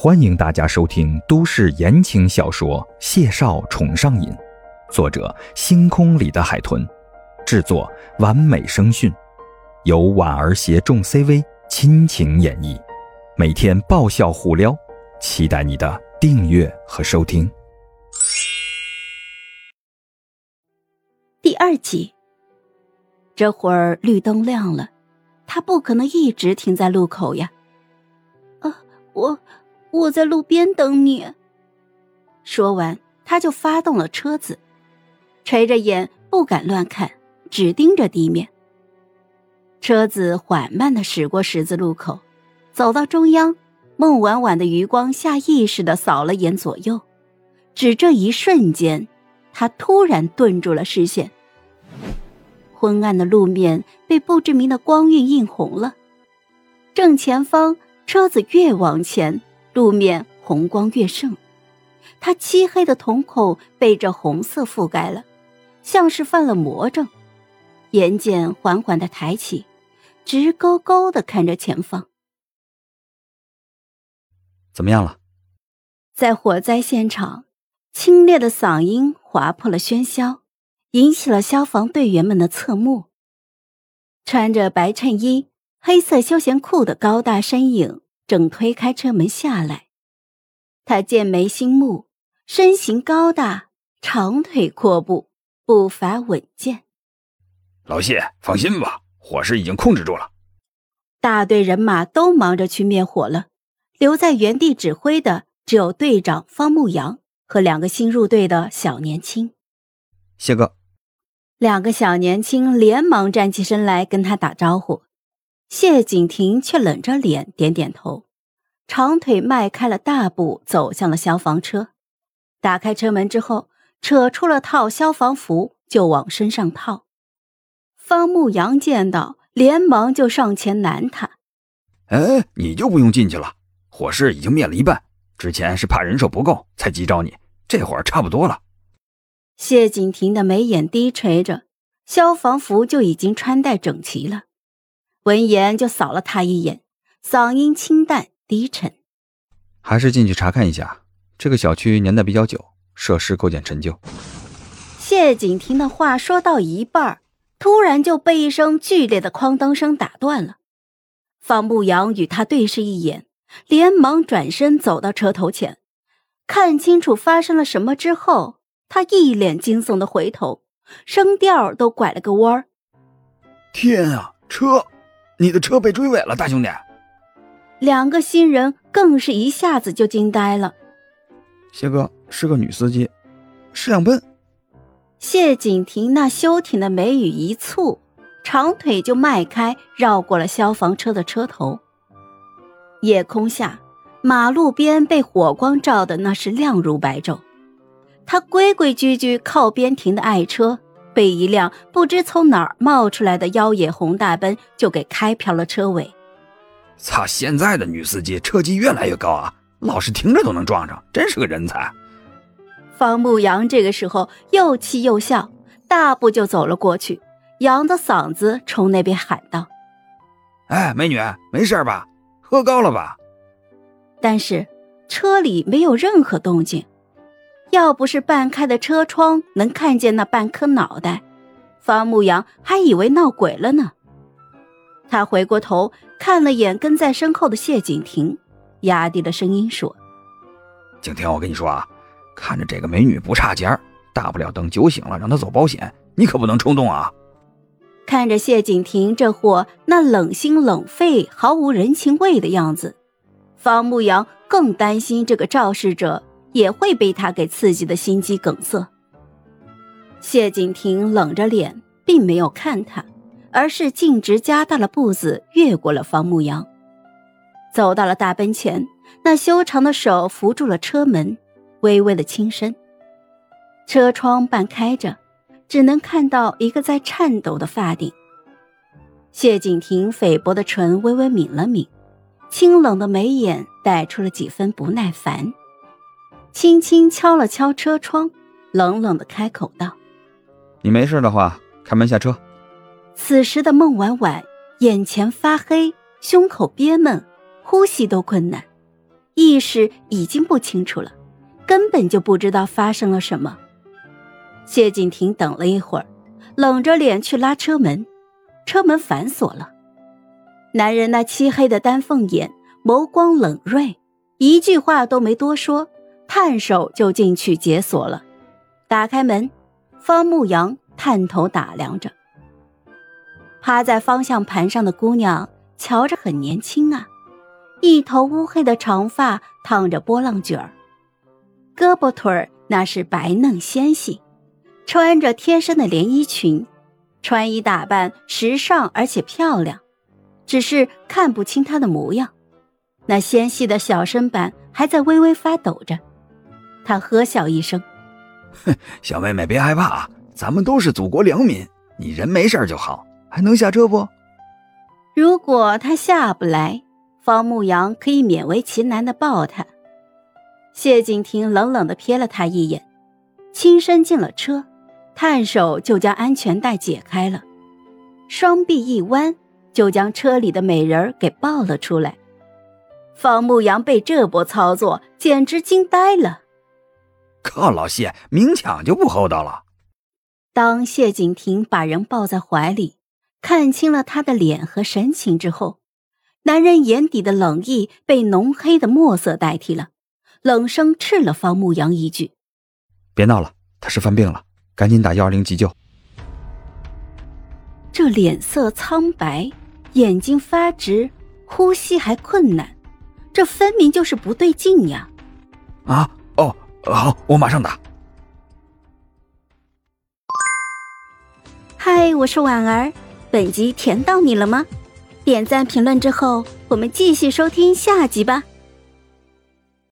欢迎大家收听都市言情小说《谢少宠上瘾》，作者：星空里的海豚，制作：完美声讯，由婉儿携众 CV 亲情演绎，每天爆笑互撩，期待你的订阅和收听。第二集，这会儿绿灯亮了，他不可能一直停在路口呀。啊，我。我在路边等你。说完，他就发动了车子，垂着眼不敢乱看，只盯着地面。车子缓慢的驶过十字路口，走到中央，孟晚晚的余光下意识的扫了眼左右，只这一瞬间，他突然顿住了视线。昏暗的路面被不知名的光晕映红了，正前方车子越往前。路面红光越盛，他漆黑的瞳孔被这红色覆盖了，像是犯了魔怔。眼睑缓缓的抬起，直勾勾的看着前方。怎么样了？在火灾现场，清冽的嗓音划破了喧嚣，引起了消防队员们的侧目。穿着白衬衣、黑色休闲裤的高大身影。正推开车门下来，他剑眉星目，身形高大，长腿阔步，步伐稳健。老谢，放心吧，火势已经控制住了。大队人马都忙着去灭火了，留在原地指挥的只有队长方牧阳和两个新入队的小年轻。谢哥，两个小年轻连忙站起身来跟他打招呼。谢景亭却冷着脸点点头，长腿迈开了大步走向了消防车。打开车门之后，扯出了套消防服就往身上套。方牧阳见到，连忙就上前拦他：“哎，你就不用进去了，火势已经灭了一半。之前是怕人手不够才急招你，这会儿差不多了。”谢景亭的眉眼低垂着，消防服就已经穿戴整齐了。闻言就扫了他一眼，嗓音清淡低沉：“还是进去查看一下，这个小区年代比较久，设施构建陈旧。”谢景亭的话说到一半，突然就被一声剧烈的哐当声打断了。方牧阳与他对视一眼，连忙转身走到车头前，看清楚发生了什么之后，他一脸惊悚的回头，声调都拐了个弯儿：“天啊，车！”你的车被追尾了，大兄弟！两个新人更是一下子就惊呆了。谢哥是个女司机，是辆奔。谢景亭那修挺的眉宇一蹙，长腿就迈开，绕过了消防车的车头。夜空下，马路边被火光照的那是亮如白昼。他规规矩矩靠边停的爱车。被一辆不知从哪儿冒出来的妖冶红大奔就给开瓢了车尾。操！现在的女司机车技越来越高啊，老是停着都能撞上，真是个人才。方牧阳这个时候又气又笑，大步就走了过去，扬着嗓子冲那边喊道：“哎，美女，没事吧？喝高了吧？”但是车里没有任何动静。要不是半开的车窗能看见那半颗脑袋，方牧阳还以为闹鬼了呢。他回过头看了眼跟在身后的谢景亭，压低了声音说：“景亭，我跟你说啊，看着这个美女不差钱大不了等酒醒了让她走保险，你可不能冲动啊。”看着谢景亭这货那冷心冷肺、毫无人情味的样子，方牧阳更担心这个肇事者。也会被他给刺激的心肌梗塞。谢景亭冷着脸，并没有看他，而是径直加大了步子，越过了方牧阳，走到了大奔前，那修长的手扶住了车门，微微的轻身。车窗半开着，只能看到一个在颤抖的发顶。谢景亭菲薄的唇微微抿了抿，清冷的眉眼带出了几分不耐烦。轻轻敲了敲车窗，冷冷的开口道：“你没事的话，开门下车。”此时的孟婉婉眼前发黑，胸口憋闷，呼吸都困难，意识已经不清楚了，根本就不知道发生了什么。谢景亭等了一会儿，冷着脸去拉车门，车门反锁了。男人那漆黑的丹凤眼，眸光冷锐，一句话都没多说，探手就进去解锁了。打开门，方牧阳探头打量着趴在方向盘上的姑娘，瞧着很年轻啊，一头乌黑的长发烫着波浪卷儿，胳膊腿儿那是白嫩纤细，穿着贴身的连衣裙，穿衣打扮时尚而且漂亮。只是看不清她的模样，那纤细的小身板还在微微发抖着。他呵笑一声：“哼，小妹妹别害怕啊，咱们都是祖国良民，你人没事就好。还能下车不？”如果他下不来，方牧阳可以勉为其难的抱他。谢景亭冷冷的瞥了他一眼，轻身进了车，探手就将安全带解开了，双臂一弯。就将车里的美人给抱了出来，方牧阳被这波操作简直惊呆了。靠，老谢，明抢就不厚道了。当谢景亭把人抱在怀里，看清了他的脸和神情之后，男人眼底的冷意被浓黑的墨色代替了，冷声斥了方牧阳一句：“别闹了，他是犯病了，赶紧打幺二零急救。”这脸色苍白。眼睛发直，呼吸还困难，这分明就是不对劲呀！啊，哦，好，我马上打。嗨，我是婉儿，本集甜到你了吗？点赞评论之后，我们继续收听下集吧。